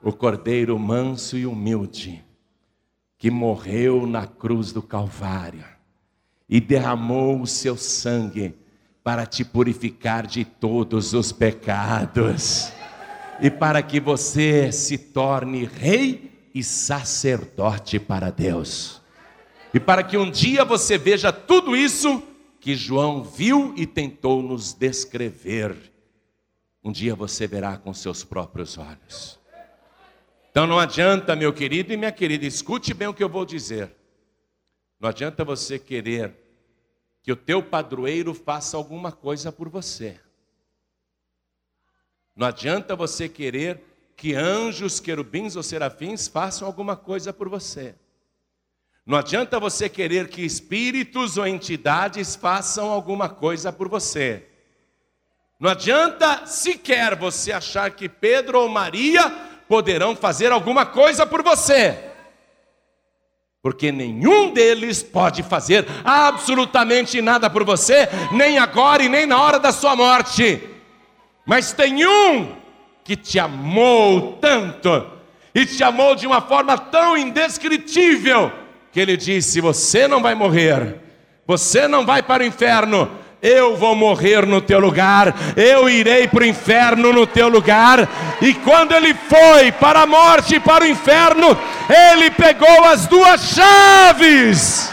o Cordeiro manso e humilde que morreu na cruz do Calvário e derramou o seu sangue para te purificar de todos os pecados e para que você se torne rei e sacerdote para Deus. E para que um dia você veja tudo isso que João viu e tentou nos descrever. Um dia você verá com seus próprios olhos. Então não adianta, meu querido e minha querida, escute bem o que eu vou dizer. Não adianta você querer que o teu padroeiro faça alguma coisa por você. Não adianta você querer que anjos, querubins ou serafins façam alguma coisa por você. Não adianta você querer que espíritos ou entidades façam alguma coisa por você. Não adianta sequer você achar que Pedro ou Maria poderão fazer alguma coisa por você. Porque nenhum deles pode fazer absolutamente nada por você, nem agora e nem na hora da sua morte. Mas tem um que te amou tanto, e te amou de uma forma tão indescritível, que ele disse: Você não vai morrer, você não vai para o inferno, eu vou morrer no teu lugar, eu irei para o inferno no teu lugar. E quando ele foi para a morte e para o inferno, ele pegou as duas chaves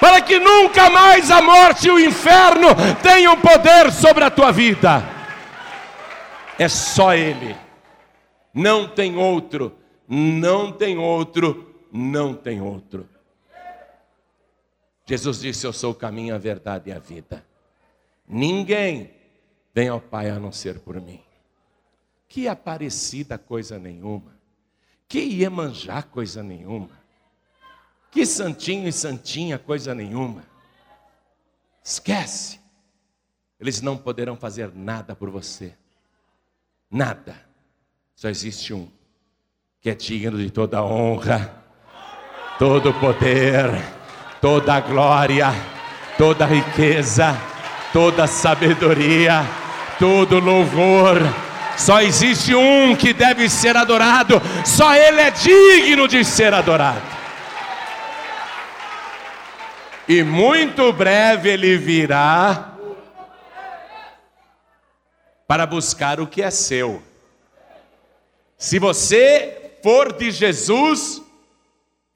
para que nunca mais a morte e o inferno tenham poder sobre a tua vida. É só Ele, não tem outro, não tem outro, não tem outro. Jesus disse: Eu sou o caminho, a verdade e a vida. Ninguém vem ao Pai a não ser por mim. Que aparecida coisa nenhuma. Que Iemanjá coisa nenhuma. Que santinho e santinha, coisa nenhuma. Esquece. Eles não poderão fazer nada por você. Nada. Só existe um que é digno de toda honra, todo poder, toda glória, toda riqueza, toda sabedoria, todo louvor. Só existe um que deve ser adorado, só Ele é digno de ser adorado e muito breve ele virá para buscar o que é seu. Se você for de Jesus,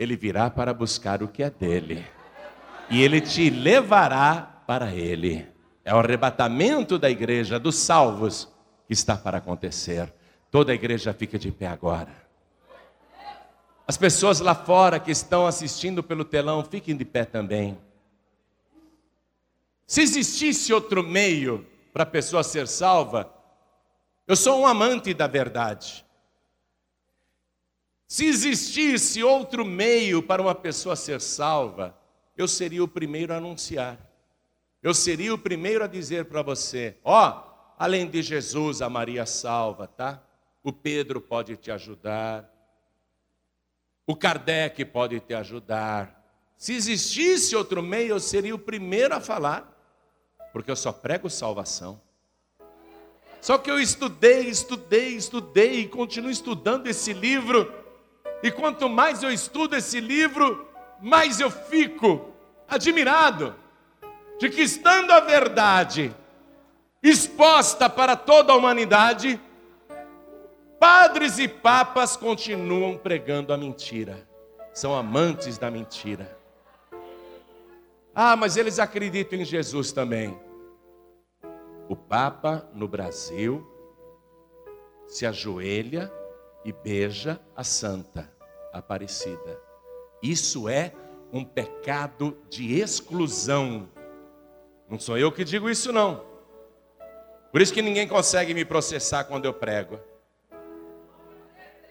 ele virá para buscar o que é dele, e ele te levará para ele. É o arrebatamento da igreja, dos salvos, que está para acontecer. Toda a igreja fica de pé agora. As pessoas lá fora que estão assistindo pelo telão, fiquem de pé também. Se existisse outro meio para a pessoa ser salva, eu sou um amante da verdade. Se existisse outro meio para uma pessoa ser salva, eu seria o primeiro a anunciar. Eu seria o primeiro a dizer para você: ó, oh, além de Jesus, a Maria salva, tá? O Pedro pode te ajudar. O Kardec pode te ajudar. Se existisse outro meio, eu seria o primeiro a falar, porque eu só prego salvação. Só que eu estudei, estudei, estudei e continuo estudando esse livro. E quanto mais eu estudo esse livro, mais eu fico admirado de que, estando a verdade exposta para toda a humanidade, Padres e papas continuam pregando a mentira, são amantes da mentira. Ah, mas eles acreditam em Jesus também. O Papa no Brasil se ajoelha e beija a Santa Aparecida. Isso é um pecado de exclusão. Não sou eu que digo isso, não. Por isso que ninguém consegue me processar quando eu prego.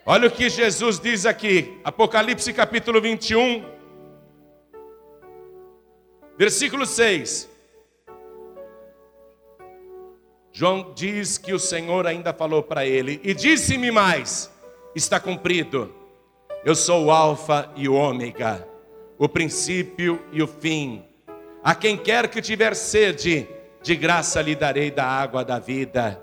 Olha o que Jesus diz aqui, Apocalipse capítulo 21, versículo 6. João diz que o Senhor ainda falou para ele, e disse-me mais: está cumprido, eu sou o Alfa e o Ômega, o princípio e o fim. A quem quer que tiver sede, de graça lhe darei da água da vida.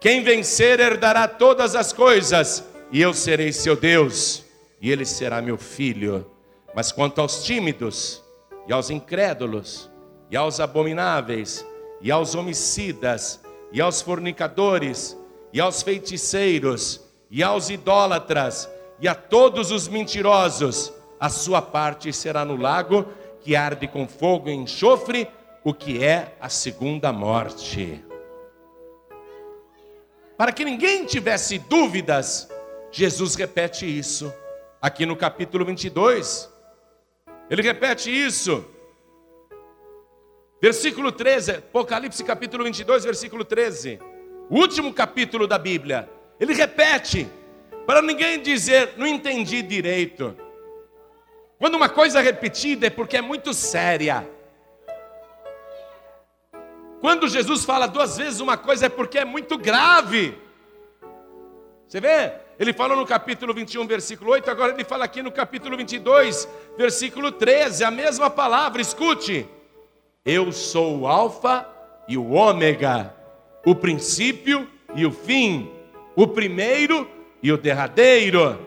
Quem vencer herdará todas as coisas e eu serei seu Deus, e ele será meu filho. Mas quanto aos tímidos, e aos incrédulos, e aos abomináveis, e aos homicidas, e aos fornicadores, e aos feiticeiros, e aos idólatras, e a todos os mentirosos, a sua parte será no lago que arde com fogo e enxofre, o que é a segunda morte. Para que ninguém tivesse dúvidas, Jesus repete isso aqui no capítulo 22. Ele repete isso. Versículo 13, Apocalipse capítulo 22, versículo 13. O último capítulo da Bíblia. Ele repete, para ninguém dizer, não entendi direito. Quando uma coisa é repetida é porque é muito séria. Quando Jesus fala duas vezes uma coisa é porque é muito grave. Você vê? Ele falou no capítulo 21, versículo 8, agora ele fala aqui no capítulo 22, versículo 13, a mesma palavra, escute. Eu sou o Alfa e o Ômega, o princípio e o fim, o primeiro e o derradeiro.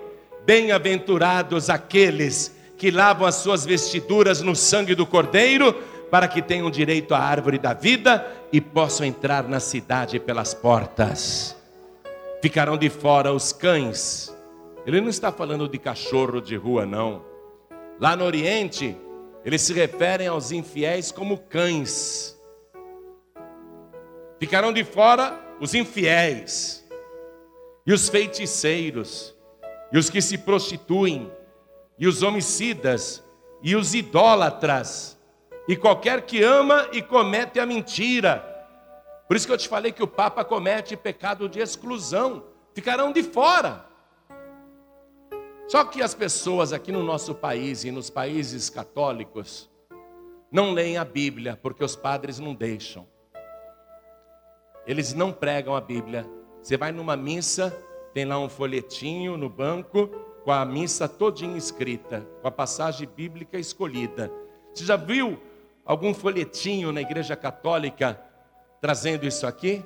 Bem-aventurados aqueles que lavam as suas vestiduras no sangue do Cordeiro para que tenham direito à árvore da vida e possam entrar na cidade pelas portas. Ficarão de fora os cães. Ele não está falando de cachorro de rua, não. Lá no Oriente, eles se referem aos infiéis como cães. Ficarão de fora os infiéis, e os feiticeiros, e os que se prostituem, e os homicidas, e os idólatras e qualquer que ama e comete a mentira. Por isso que eu te falei que o Papa comete pecado de exclusão, ficarão de fora. Só que as pessoas aqui no nosso país e nos países católicos não leem a Bíblia porque os padres não deixam. Eles não pregam a Bíblia. Você vai numa missa, tem lá um folhetinho no banco com a missa todinha escrita, com a passagem bíblica escolhida. Você já viu algum folhetinho na igreja católica trazendo isso aqui?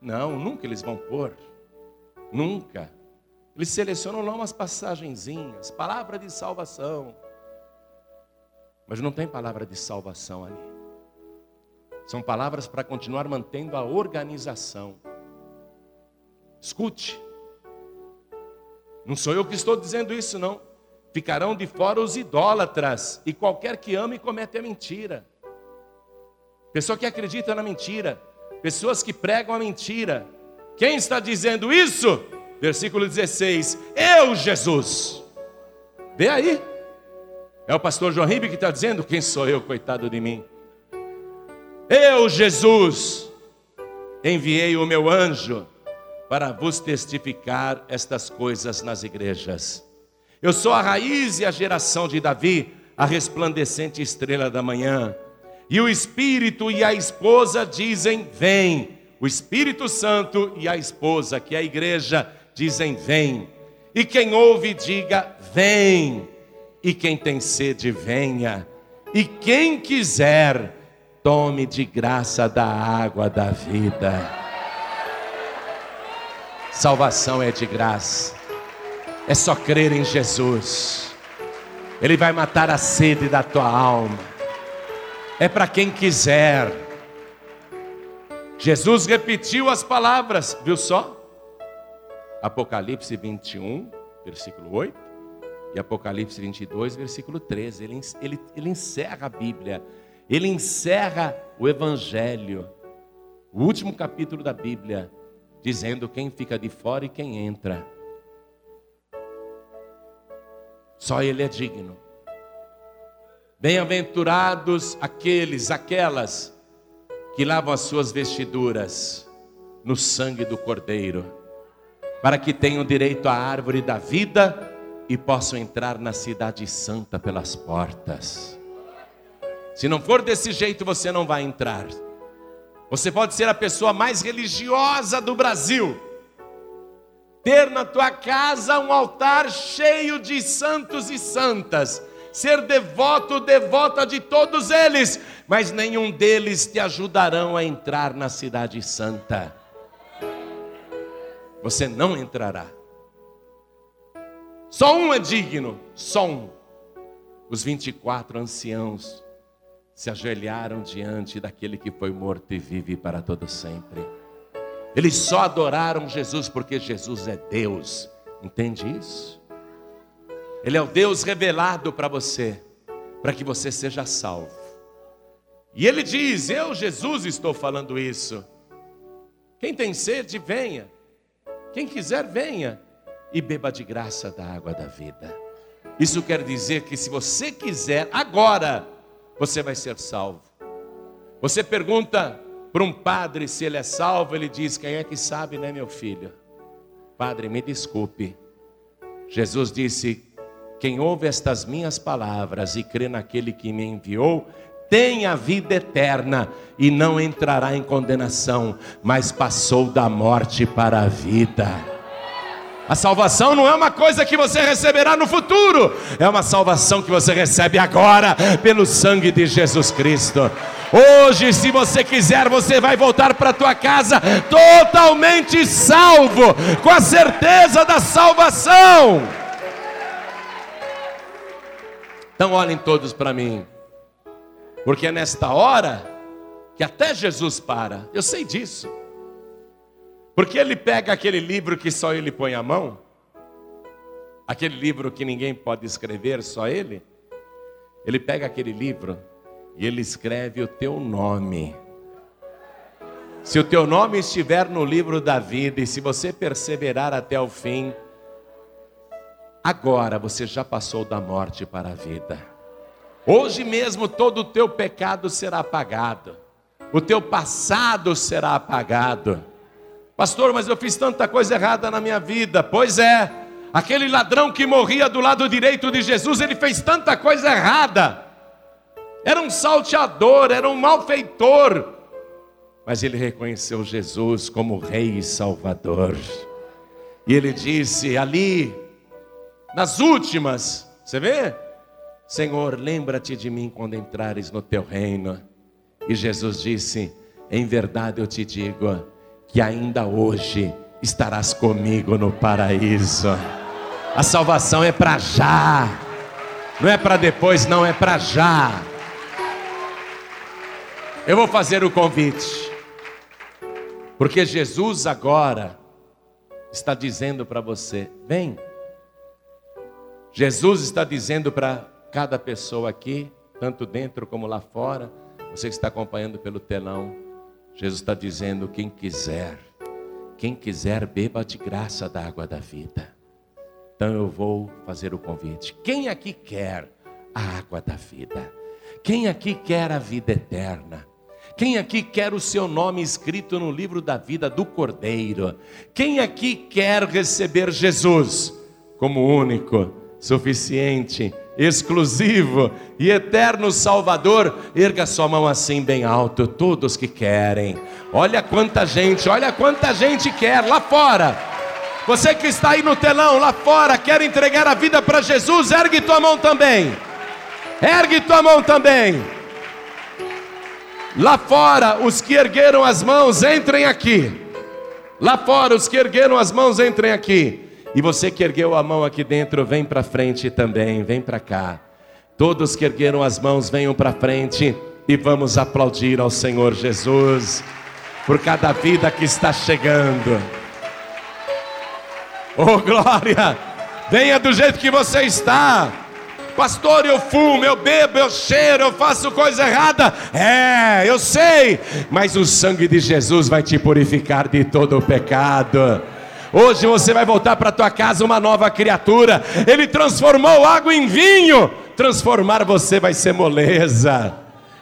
Não, nunca eles vão pôr. Nunca. Eles selecionam lá umas passagenzinhas, palavra de salvação. Mas não tem palavra de salvação ali. São palavras para continuar mantendo a organização. Escute. Não sou eu que estou dizendo isso, não. Ficarão de fora os idólatras e qualquer que ama e comete a mentira. Pessoa que acredita na mentira, pessoas que pregam a mentira. Quem está dizendo isso? Versículo 16: Eu, Jesus. Vê aí. É o pastor João Ribe que está dizendo: Quem sou eu, coitado de mim? Eu, Jesus, enviei o meu anjo para vos testificar estas coisas nas igrejas. Eu sou a raiz e a geração de Davi, a resplandecente estrela da manhã. E o Espírito e a esposa dizem: Vem. O Espírito Santo e a esposa, que é a igreja, dizem: Vem. E quem ouve, diga: Vem. E quem tem sede, venha. E quem quiser, tome de graça da água da vida. Salvação é de graça. É só crer em Jesus. Ele vai matar a sede da tua alma. É para quem quiser. Jesus repetiu as palavras, viu só? Apocalipse 21, versículo 8, e Apocalipse 22, versículo 13. Ele, ele, ele encerra a Bíblia, ele encerra o Evangelho, o último capítulo da Bíblia, dizendo quem fica de fora e quem entra. Só Ele é digno. Bem-aventurados aqueles, aquelas que lavam as suas vestiduras no sangue do Cordeiro, para que tenham direito à árvore da vida e possam entrar na cidade santa pelas portas. Se não for desse jeito, você não vai entrar. Você pode ser a pessoa mais religiosa do Brasil ter na tua casa um altar cheio de santos e santas, ser devoto, devota de todos eles, mas nenhum deles te ajudarão a entrar na cidade santa. Você não entrará. Só um é digno, só um. Os 24 anciãos se ajoelharam diante daquele que foi morto e vive para todo sempre. Eles só adoraram Jesus porque Jesus é Deus. Entende isso? Ele é o Deus revelado para você, para que você seja salvo. E ele diz: Eu, Jesus, estou falando isso. Quem tem sede, venha. Quem quiser, venha e beba de graça da água da vida. Isso quer dizer que se você quiser, agora, você vai ser salvo. Você pergunta para um padre se ele é salvo, ele diz: Quem é que sabe, né, meu filho? Padre, me desculpe. Jesus disse: Quem ouve estas minhas palavras e crê naquele que me enviou, tem a vida eterna e não entrará em condenação, mas passou da morte para a vida. A salvação não é uma coisa que você receberá no futuro, é uma salvação que você recebe agora, pelo sangue de Jesus Cristo. Hoje, se você quiser, você vai voltar para tua casa totalmente salvo, com a certeza da salvação. Então, olhem todos para mim. Porque é nesta hora que até Jesus para. Eu sei disso. Porque ele pega aquele livro que só ele põe a mão, aquele livro que ninguém pode escrever, só ele. Ele pega aquele livro e ele escreve o teu nome. Se o teu nome estiver no livro da vida e se você perseverar até o fim, agora você já passou da morte para a vida. Hoje mesmo todo o teu pecado será apagado, o teu passado será apagado. Pastor, mas eu fiz tanta coisa errada na minha vida. Pois é, aquele ladrão que morria do lado direito de Jesus, ele fez tanta coisa errada. Era um salteador, era um malfeitor. Mas ele reconheceu Jesus como Rei e Salvador. E ele disse ali, nas últimas, você vê? Senhor, lembra-te de mim quando entrares no teu reino. E Jesus disse: Em verdade eu te digo que ainda hoje estarás comigo no paraíso. A salvação é para já, não é para depois, não, é para já. Eu vou fazer o convite, porque Jesus agora está dizendo para você: vem. Jesus está dizendo para cada pessoa aqui, tanto dentro como lá fora, você que está acompanhando pelo telão, Jesus está dizendo: quem quiser, quem quiser, beba de graça da água da vida. Então eu vou fazer o convite. Quem aqui quer a água da vida? Quem aqui quer a vida eterna? Quem aqui quer o seu nome escrito no livro da vida do Cordeiro? Quem aqui quer receber Jesus como único, suficiente exclusivo e eterno Salvador, erga sua mão assim bem alto, todos que querem. Olha quanta gente, olha quanta gente quer lá fora. Você que está aí no telão, lá fora, quer entregar a vida para Jesus, ergue tua mão também. Ergue tua mão também. Lá fora, os que ergueram as mãos, entrem aqui. Lá fora, os que ergueram as mãos, entrem aqui. E você que ergueu a mão aqui dentro, vem para frente também, vem para cá. Todos que ergueram as mãos, venham para frente e vamos aplaudir ao Senhor Jesus por cada vida que está chegando. Oh glória! Venha do jeito que você está. Pastor, eu fumo, eu bebo, eu cheiro, eu faço coisa errada. É, eu sei, mas o sangue de Jesus vai te purificar de todo o pecado. Hoje você vai voltar para tua casa uma nova criatura. Ele transformou água em vinho. Transformar você vai ser moleza.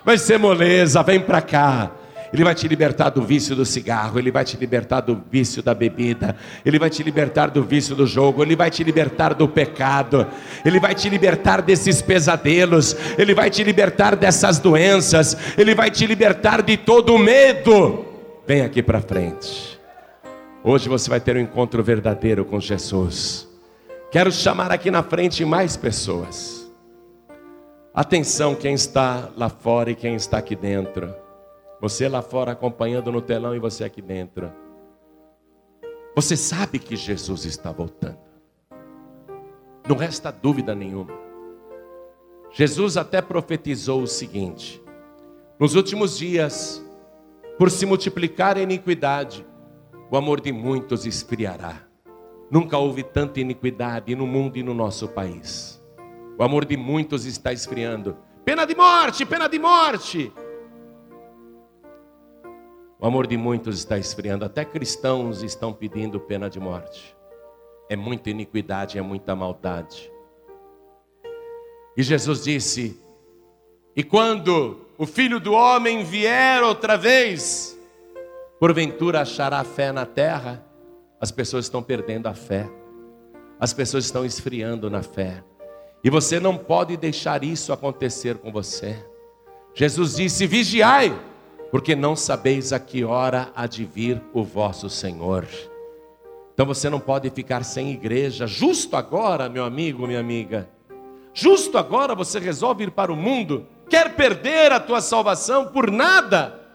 Vai ser moleza, vem para cá. Ele vai te libertar do vício do cigarro, ele vai te libertar do vício da bebida, ele vai te libertar do vício do jogo, ele vai te libertar do pecado, ele vai te libertar desses pesadelos, ele vai te libertar dessas doenças, ele vai te libertar de todo medo. Vem aqui para frente. Hoje você vai ter um encontro verdadeiro com Jesus. Quero chamar aqui na frente mais pessoas. Atenção, quem está lá fora e quem está aqui dentro. Você lá fora acompanhando no telão e você aqui dentro. Você sabe que Jesus está voltando. Não resta dúvida nenhuma. Jesus até profetizou o seguinte: Nos últimos dias, por se multiplicar a iniquidade, o amor de muitos esfriará. Nunca houve tanta iniquidade no mundo e no nosso país. O amor de muitos está esfriando. Pena de morte, pena de morte. O amor de muitos está esfriando. Até cristãos estão pedindo pena de morte. É muita iniquidade, é muita maldade. E Jesus disse: E quando o filho do homem vier outra vez, porventura achará fé na terra? As pessoas estão perdendo a fé, as pessoas estão esfriando na fé, e você não pode deixar isso acontecer com você. Jesus disse: Vigiai, porque não sabeis a que hora há de vir o vosso Senhor. Então você não pode ficar sem igreja, justo agora, meu amigo, minha amiga. Justo agora você resolve ir para o mundo, quer perder a tua salvação por nada.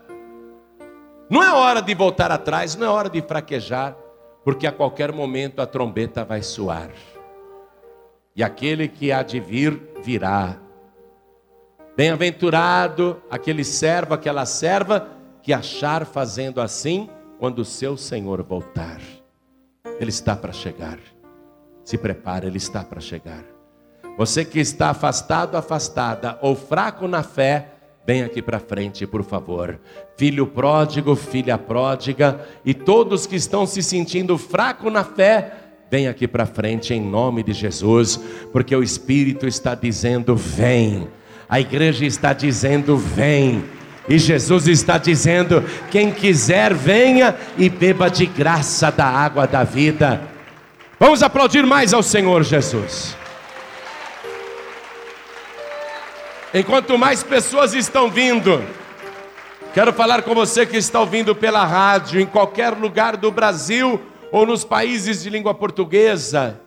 Não é hora de voltar atrás, não é hora de fraquejar porque a qualquer momento a trombeta vai soar. E aquele que há de vir, virá. Bem-aventurado aquele servo, aquela serva que achar fazendo assim quando o seu Senhor voltar. Ele está para chegar. Se prepare, ele está para chegar. Você que está afastado, afastada ou fraco na fé, Vem aqui para frente, por favor. Filho pródigo, filha pródiga e todos que estão se sentindo fraco na fé, vem aqui para frente em nome de Jesus, porque o Espírito está dizendo: vem. A igreja está dizendo: vem. E Jesus está dizendo: quem quiser, venha e beba de graça da água da vida. Vamos aplaudir mais ao Senhor Jesus. Enquanto mais pessoas estão vindo, quero falar com você que está ouvindo pela rádio, em qualquer lugar do Brasil ou nos países de língua portuguesa,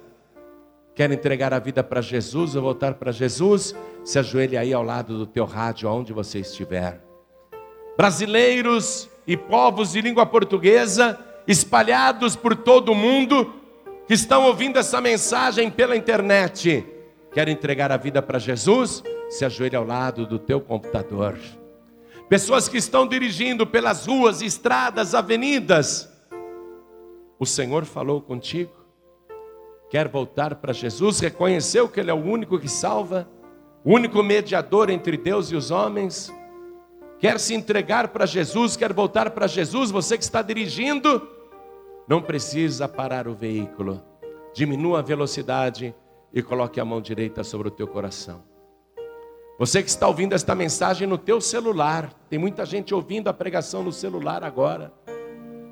quer entregar a vida para Jesus ou voltar para Jesus, se ajoelhe aí ao lado do teu rádio, aonde você estiver. Brasileiros e povos de língua portuguesa, espalhados por todo o mundo, que estão ouvindo essa mensagem pela internet, quer entregar a vida para Jesus? Se ajoelhe ao lado do teu computador. Pessoas que estão dirigindo pelas ruas, estradas, avenidas. O Senhor falou contigo? Quer voltar para Jesus? Reconheceu que Ele é o único que salva? O único mediador entre Deus e os homens? Quer se entregar para Jesus? Quer voltar para Jesus? Você que está dirigindo? Não precisa parar o veículo. Diminua a velocidade e coloque a mão direita sobre o teu coração. Você que está ouvindo esta mensagem no teu celular, tem muita gente ouvindo a pregação no celular agora.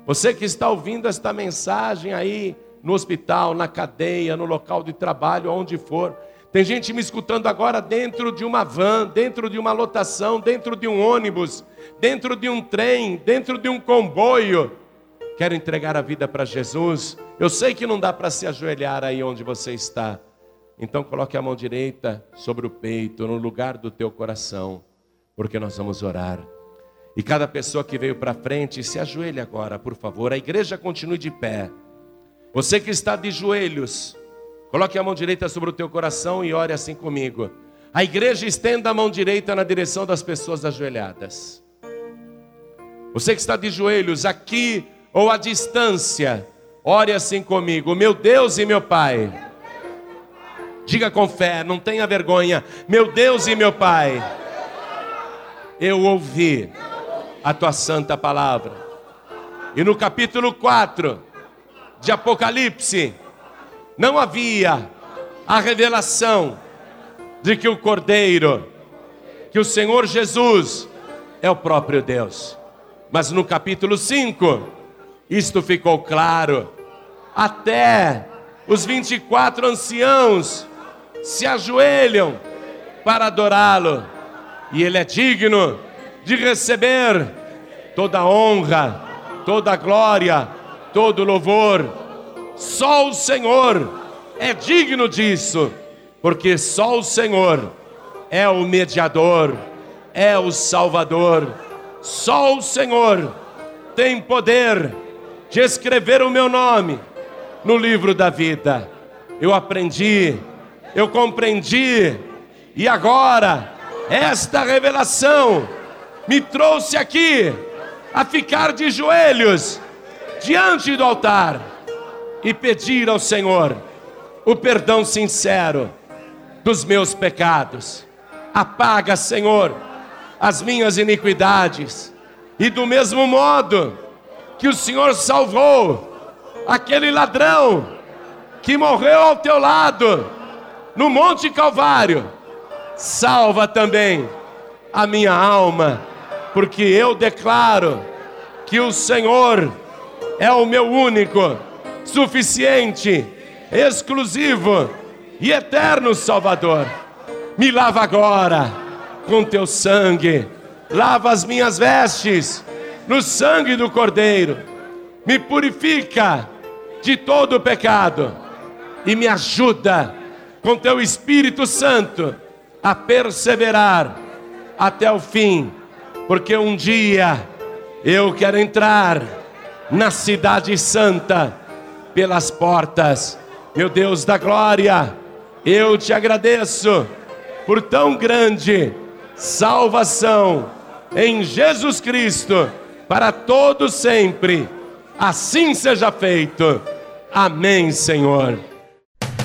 Você que está ouvindo esta mensagem aí no hospital, na cadeia, no local de trabalho, onde for. Tem gente me escutando agora dentro de uma van, dentro de uma lotação, dentro de um ônibus, dentro de um trem, dentro de um comboio. Quero entregar a vida para Jesus. Eu sei que não dá para se ajoelhar aí onde você está. Então coloque a mão direita sobre o peito, no lugar do teu coração, porque nós vamos orar. E cada pessoa que veio para frente, se ajoelhe agora, por favor. A igreja continue de pé. Você que está de joelhos, coloque a mão direita sobre o teu coração e ore assim comigo. A igreja estenda a mão direita na direção das pessoas ajoelhadas. Você que está de joelhos aqui ou à distância, ore assim comigo. Meu Deus e meu Pai Diga com fé, não tenha vergonha. Meu Deus e meu Pai, eu ouvi a tua santa palavra. E no capítulo 4 de Apocalipse, não havia a revelação de que o Cordeiro, que o Senhor Jesus é o próprio Deus. Mas no capítulo 5, isto ficou claro. Até os 24 anciãos se ajoelham para adorá-lo, e ele é digno de receber toda honra, toda glória, todo o louvor. Só o Senhor é digno disso, porque só o Senhor é o mediador, é o Salvador. Só o Senhor tem poder de escrever o meu nome no livro da vida. Eu aprendi eu compreendi, e agora, esta revelação me trouxe aqui a ficar de joelhos diante do altar e pedir ao Senhor o perdão sincero dos meus pecados. Apaga, Senhor, as minhas iniquidades, e do mesmo modo que o Senhor salvou aquele ladrão que morreu ao teu lado no Monte Calvário, salva também a minha alma, porque eu declaro que o Senhor é o meu único, suficiente, exclusivo e eterno Salvador. Me lava agora com teu sangue, lava as minhas vestes no sangue do Cordeiro, me purifica de todo o pecado e me ajuda com teu Espírito Santo a perseverar até o fim, porque um dia eu quero entrar na Cidade Santa pelas portas. Meu Deus da glória, eu te agradeço por tão grande salvação em Jesus Cristo para todo sempre. Assim seja feito. Amém, Senhor.